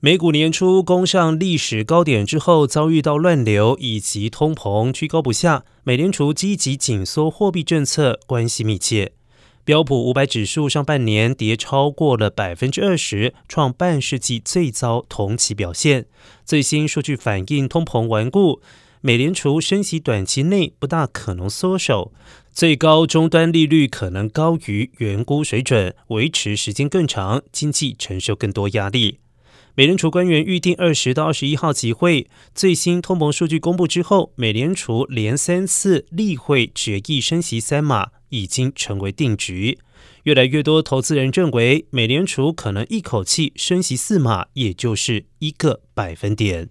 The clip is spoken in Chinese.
美股年初攻上历史高点之后，遭遇到乱流以及通膨居高不下，美联储积极紧缩货币政策关系密切。标普五百指数上半年跌超过了百分之二十，创半世纪最糟同期表现。最新数据反映通膨顽固，美联储升息短期内不大可能缩手，最高终端利率可能高于原估水准，维持时间更长，经济承受更多压力。美联储官员预定二十到二十一号集会，最新通膨数据公布之后，美联储连三次例会决议升息三码，已经成为定局。越来越多投资人认为，美联储可能一口气升息四码，也就是一个百分点。